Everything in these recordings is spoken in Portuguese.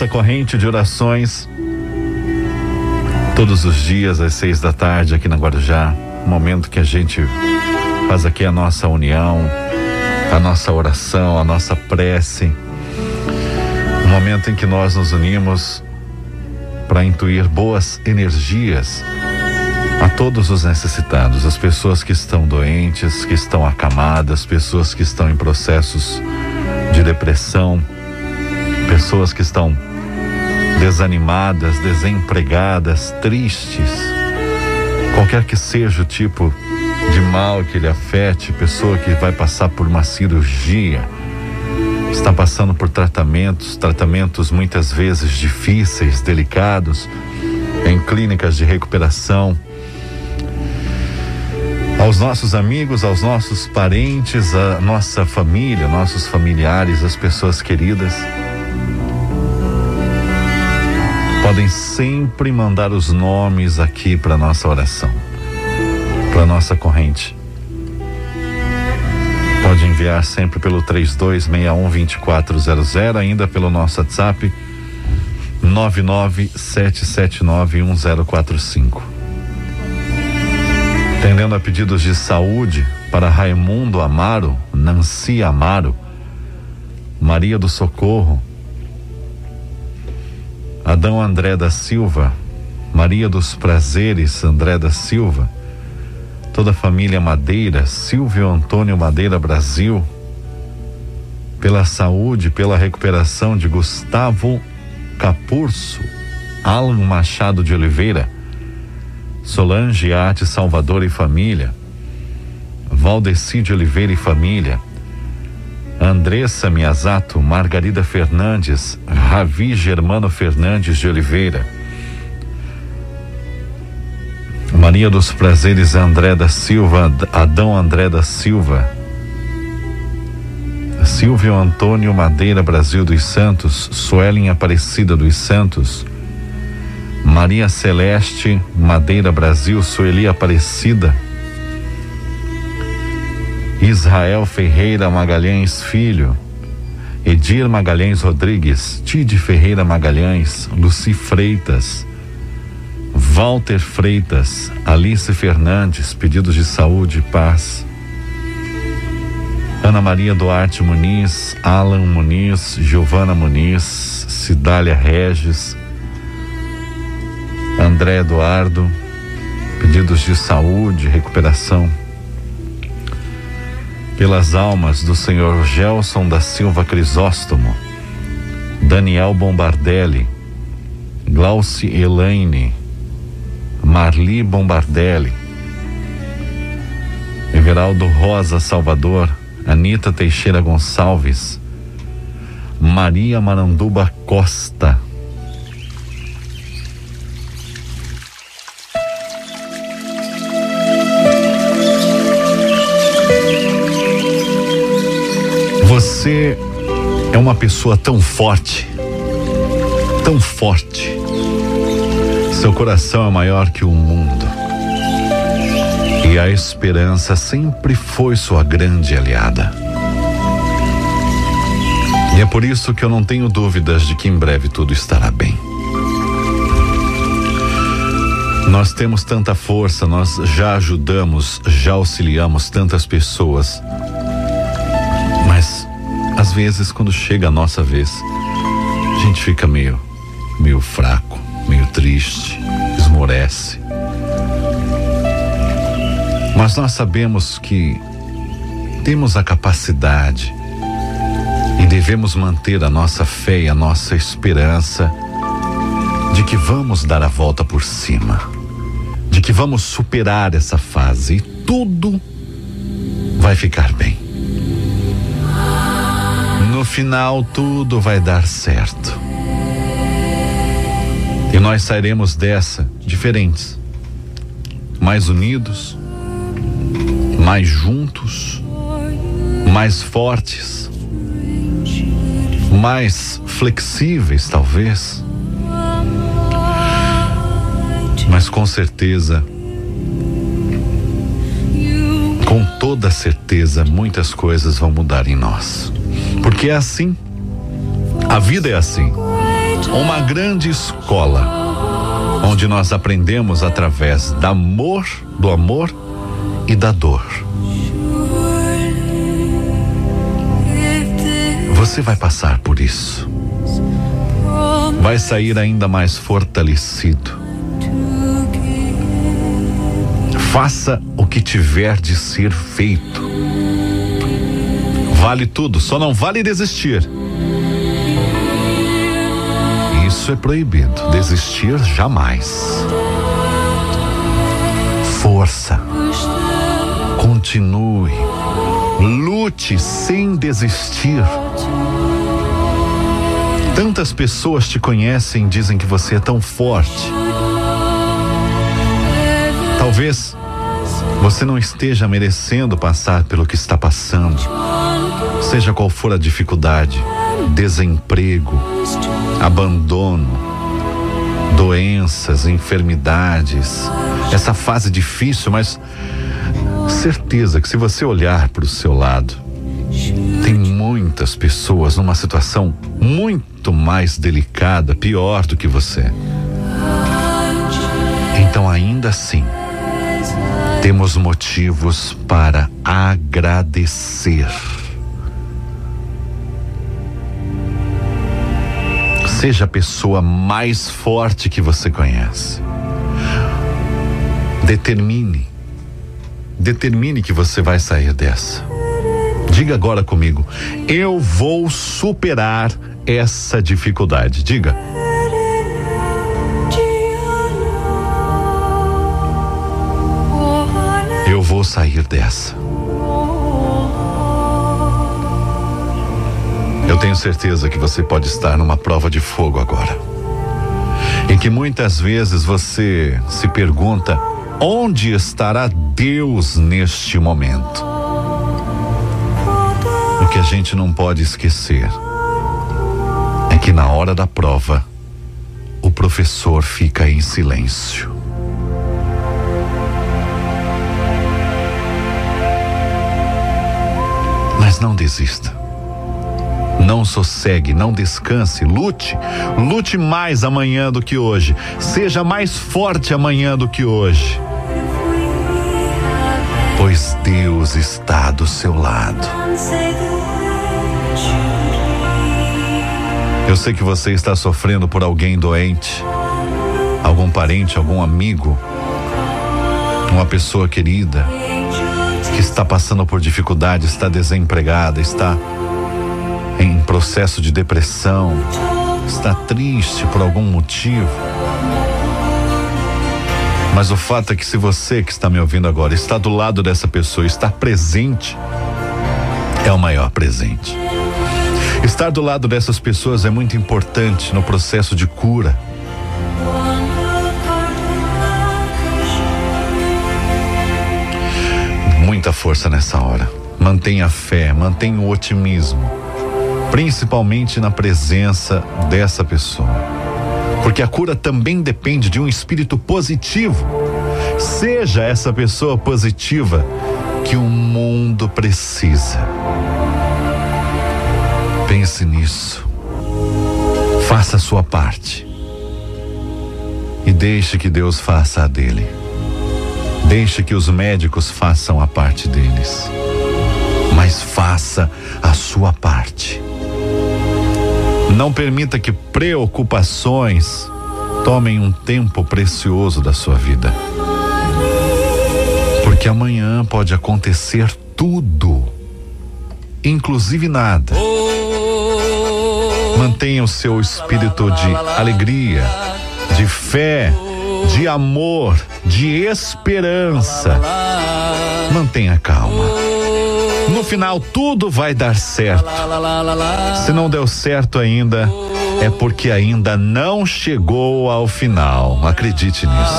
nossa corrente de orações todos os dias às seis da tarde aqui na Guarujá, momento que a gente faz aqui a nossa união, a nossa oração, a nossa prece, um momento em que nós nos unimos para intuir boas energias a todos os necessitados, as pessoas que estão doentes, que estão acamadas, pessoas que estão em processos de depressão, pessoas que estão desanimadas, desempregadas, tristes, qualquer que seja o tipo de mal que lhe afete, pessoa que vai passar por uma cirurgia, está passando por tratamentos, tratamentos muitas vezes difíceis, delicados, em clínicas de recuperação. Aos nossos amigos, aos nossos parentes, à nossa família, nossos familiares, as pessoas queridas podem sempre mandar os nomes aqui para nossa oração, para nossa corrente. Pode enviar sempre pelo 3261-2400, ainda pelo nosso WhatsApp 997791045. Tendendo a pedidos de saúde para Raimundo Amaro, Nancy Amaro, Maria do Socorro, Adão André da Silva, Maria dos Prazeres André da Silva, toda a família Madeira, Silvio Antônio Madeira Brasil, pela saúde, pela recuperação de Gustavo Capurso, Alan Machado de Oliveira, Solange Arte Salvador e família, Valdeci de Oliveira e família, Andressa Miyazato, Margarida Fernandes, Ravi Germano Fernandes de Oliveira, Maria dos Prazeres André da Silva, Adão André da Silva, Silvio Antônio Madeira Brasil dos Santos, Suelen Aparecida dos Santos, Maria Celeste Madeira Brasil, Sueli Aparecida, Israel Ferreira Magalhães Filho, Edir Magalhães Rodrigues, Tide Ferreira Magalhães, Luci Freitas, Walter Freitas, Alice Fernandes, pedidos de saúde e paz. Ana Maria Duarte Muniz, Alan Muniz, Giovana Muniz, Cidália Regis, André Eduardo, pedidos de saúde, recuperação pelas almas do senhor Gelson da Silva Crisóstomo, Daniel Bombardelli, Glauci Elaine, Marli Bombardelli, Everaldo Rosa Salvador, Anita Teixeira Gonçalves, Maria Maranduba Costa, Você é uma pessoa tão forte, tão forte. Seu coração é maior que o mundo. E a esperança sempre foi sua grande aliada. E é por isso que eu não tenho dúvidas de que em breve tudo estará bem. Nós temos tanta força, nós já ajudamos, já auxiliamos tantas pessoas às vezes, quando chega a nossa vez, a gente fica meio, meio fraco, meio triste, esmorece. Mas nós sabemos que temos a capacidade e devemos manter a nossa fé e a nossa esperança de que vamos dar a volta por cima, de que vamos superar essa fase e tudo vai ficar bem no final tudo vai dar certo. E nós sairemos dessa diferentes, mais unidos, mais juntos, mais fortes, mais flexíveis, talvez. Mas com certeza, com toda certeza, muitas coisas vão mudar em nós. Porque é assim. A vida é assim. Uma grande escola, onde nós aprendemos através do amor, do amor e da dor. Você vai passar por isso. Vai sair ainda mais fortalecido. Faça o que tiver de ser feito. Vale tudo, só não vale desistir. Isso é proibido. Desistir jamais. Força. Continue. Lute sem desistir. Tantas pessoas te conhecem e dizem que você é tão forte. Talvez você não esteja merecendo passar pelo que está passando. Seja qual for a dificuldade, desemprego, abandono, doenças, enfermidades, essa fase difícil, mas certeza que se você olhar para o seu lado, tem muitas pessoas numa situação muito mais delicada, pior do que você. Então, ainda assim, temos motivos para agradecer. Seja a pessoa mais forte que você conhece. Determine. Determine que você vai sair dessa. Diga agora comigo: eu vou superar essa dificuldade. Diga. Eu vou sair dessa. Tenho certeza que você pode estar numa prova de fogo agora. E que muitas vezes você se pergunta: onde estará Deus neste momento? O que a gente não pode esquecer é que na hora da prova, o professor fica em silêncio. Mas não desista. Não sossegue, não descanse, lute. Lute mais amanhã do que hoje. Seja mais forte amanhã do que hoje. Pois Deus está do seu lado. Eu sei que você está sofrendo por alguém doente, algum parente, algum amigo, uma pessoa querida que está passando por dificuldade, está desempregada, está em processo de depressão, está triste por algum motivo. Mas o fato é que se você que está me ouvindo agora está do lado dessa pessoa, está presente, é o maior presente. Estar do lado dessas pessoas é muito importante no processo de cura. Muita força nessa hora. Mantenha a fé, mantenha o otimismo principalmente na presença dessa pessoa. Porque a cura também depende de um espírito positivo. Seja essa pessoa positiva que o mundo precisa. Pense nisso. Faça a sua parte. E deixe que Deus faça a dele. Deixe que os médicos façam a parte deles. Mas faça a sua parte. Não permita que preocupações tomem um tempo precioso da sua vida. Porque amanhã pode acontecer tudo, inclusive nada. Mantenha o seu espírito de alegria, de fé, de amor, de esperança. Mantenha calma. No final, tudo vai dar certo. Se não deu certo ainda, é porque ainda não chegou ao final. Acredite nisso.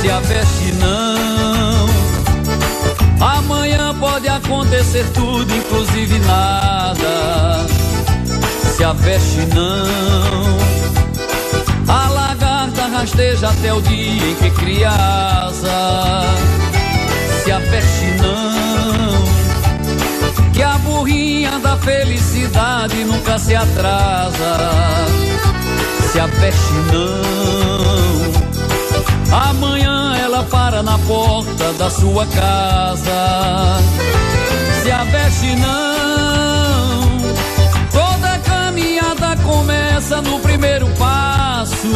Se a veste não, amanhã pode acontecer tudo, inclusive nada. Se a veste não, a lagarta rasteja até o dia em que cria asa. Se aperte não, que a burrinha da felicidade nunca se atrasa. Se aperte não, amanhã ela para na porta da sua casa. Se aperte não, começa no primeiro passo.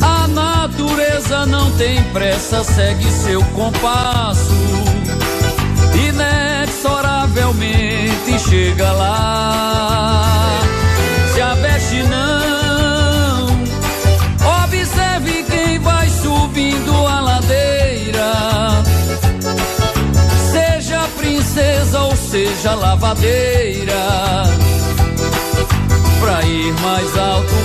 A natureza não tem pressa, segue seu compasso. Inexoravelmente chega lá. Se aveste não, observe quem vai subindo a ladeira. Seja princesa ou seja lavadeira Pra ir mais alto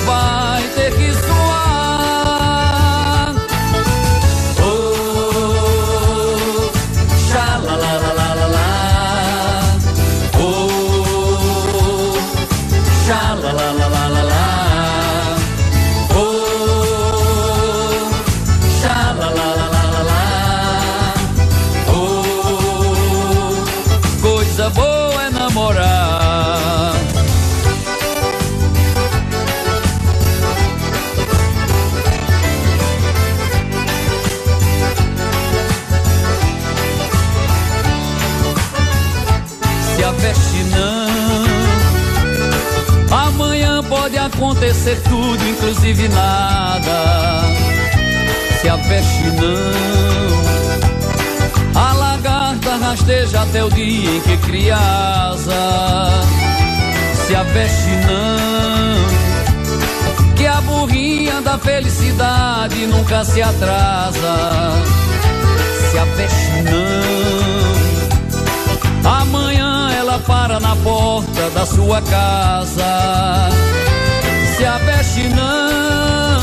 acontecer tudo, inclusive nada. Se aveste não. A lagarta rasteja até o dia em que cria asa. Se aveste não. Que a burrinha da felicidade nunca se atrasa. Se aveste não. Amanhã ela para na porta da sua casa. Não,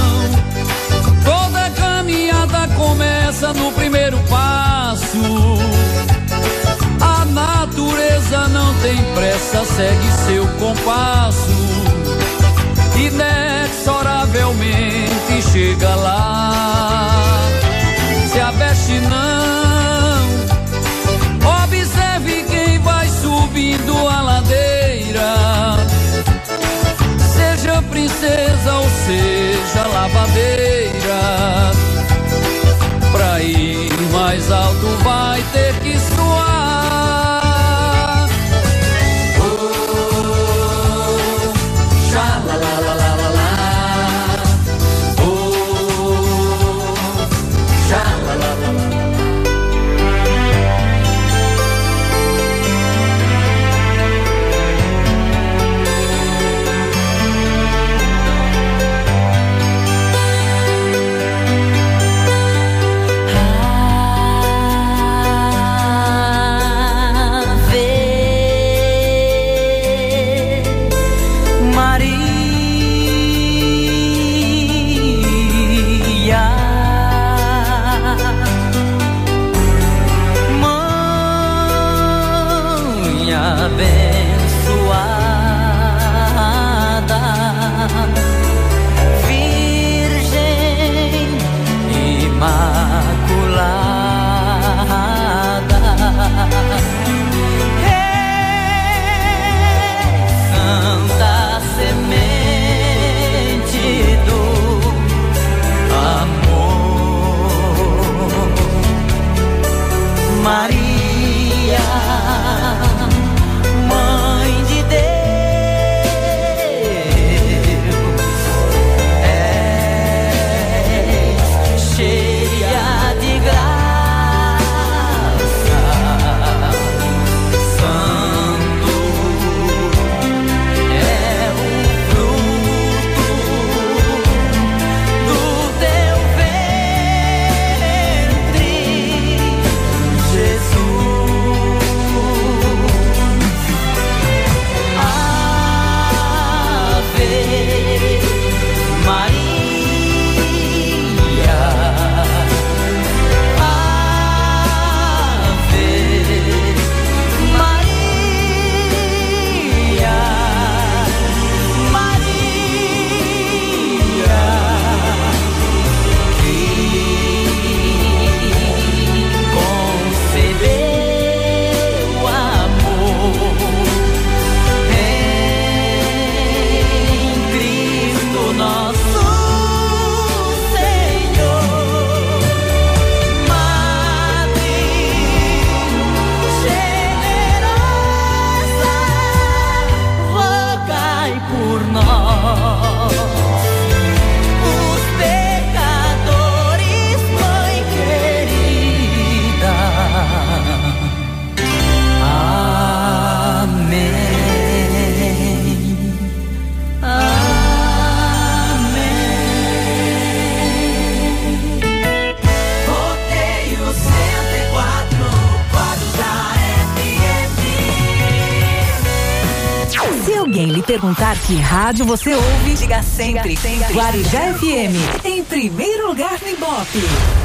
toda caminhada começa no primeiro passo. A natureza não tem pressa, segue seu compasso. Inexoravelmente chega lá. Lavadeira. Pra ir mais alto vai ter que suar. Perguntar que rádio você ouve, diga sempre, diga sempre. Guarujá FM, em primeiro lugar no Ibope.